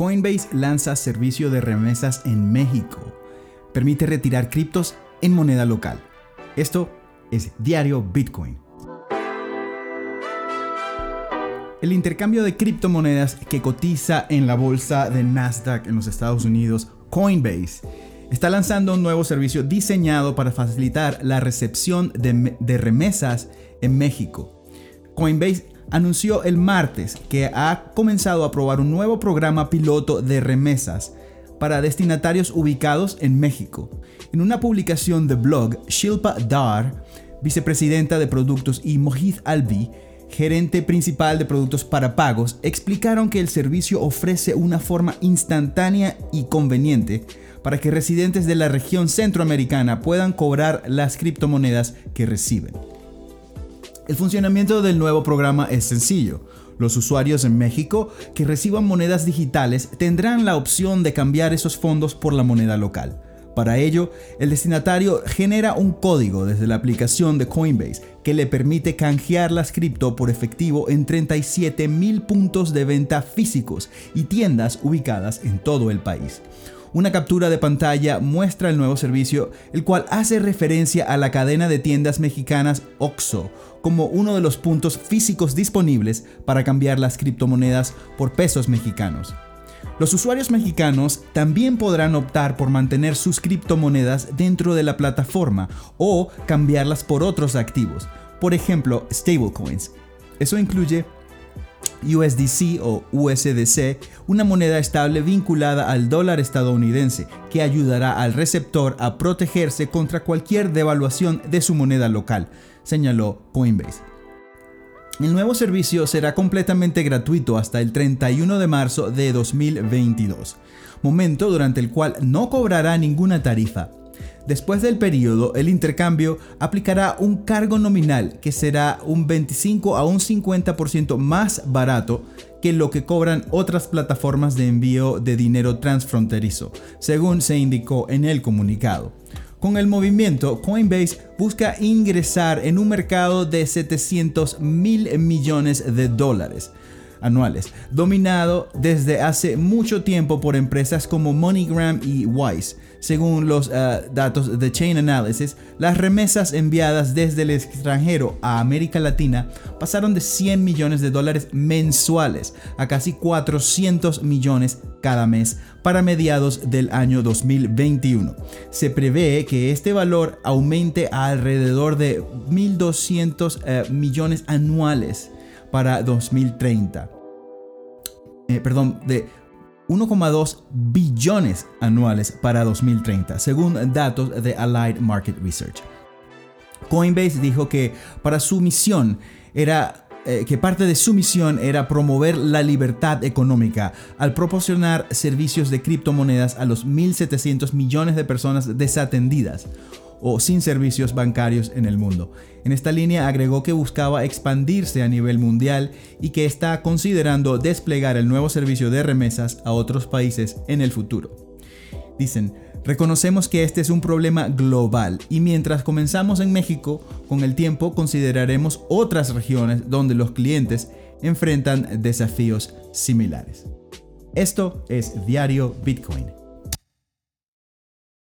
Coinbase lanza servicio de remesas en México. Permite retirar criptos en moneda local. Esto es Diario Bitcoin. El intercambio de criptomonedas que cotiza en la bolsa de Nasdaq en los Estados Unidos, Coinbase, está lanzando un nuevo servicio diseñado para facilitar la recepción de, de remesas en México. Coinbase anunció el martes que ha comenzado a probar un nuevo programa piloto de remesas para destinatarios ubicados en México. En una publicación de blog, Shilpa Dar, vicepresidenta de productos, y Mohit Albi, gerente principal de productos para pagos, explicaron que el servicio ofrece una forma instantánea y conveniente para que residentes de la región centroamericana puedan cobrar las criptomonedas que reciben. El funcionamiento del nuevo programa es sencillo. Los usuarios en México que reciban monedas digitales tendrán la opción de cambiar esos fondos por la moneda local. Para ello, el destinatario genera un código desde la aplicación de Coinbase que le permite canjear las cripto por efectivo en 37 mil puntos de venta físicos y tiendas ubicadas en todo el país. Una captura de pantalla muestra el nuevo servicio, el cual hace referencia a la cadena de tiendas mexicanas OXO como uno de los puntos físicos disponibles para cambiar las criptomonedas por pesos mexicanos. Los usuarios mexicanos también podrán optar por mantener sus criptomonedas dentro de la plataforma o cambiarlas por otros activos, por ejemplo, stablecoins. Eso incluye USDC o USDC, una moneda estable vinculada al dólar estadounidense que ayudará al receptor a protegerse contra cualquier devaluación de su moneda local, señaló Coinbase. El nuevo servicio será completamente gratuito hasta el 31 de marzo de 2022, momento durante el cual no cobrará ninguna tarifa. Después del periodo, el intercambio aplicará un cargo nominal que será un 25 a un 50% más barato que lo que cobran otras plataformas de envío de dinero transfronterizo, según se indicó en el comunicado. Con el movimiento, Coinbase busca ingresar en un mercado de 700 mil millones de dólares anuales, dominado desde hace mucho tiempo por empresas como MoneyGram y Wise. Según los eh, datos de Chain Analysis, las remesas enviadas desde el extranjero a América Latina pasaron de 100 millones de dólares mensuales a casi 400 millones cada mes para mediados del año 2021. Se prevé que este valor aumente a alrededor de 1.200 eh, millones anuales para 2030. Eh, perdón, de 1,2 billones anuales para 2030, según datos de Allied Market Research. Coinbase dijo que para su misión era eh, que parte de su misión era promover la libertad económica al proporcionar servicios de criptomonedas a los 1.700 millones de personas desatendidas o sin servicios bancarios en el mundo. En esta línea agregó que buscaba expandirse a nivel mundial y que está considerando desplegar el nuevo servicio de remesas a otros países en el futuro. Dicen, reconocemos que este es un problema global y mientras comenzamos en México, con el tiempo consideraremos otras regiones donde los clientes enfrentan desafíos similares. Esto es Diario Bitcoin.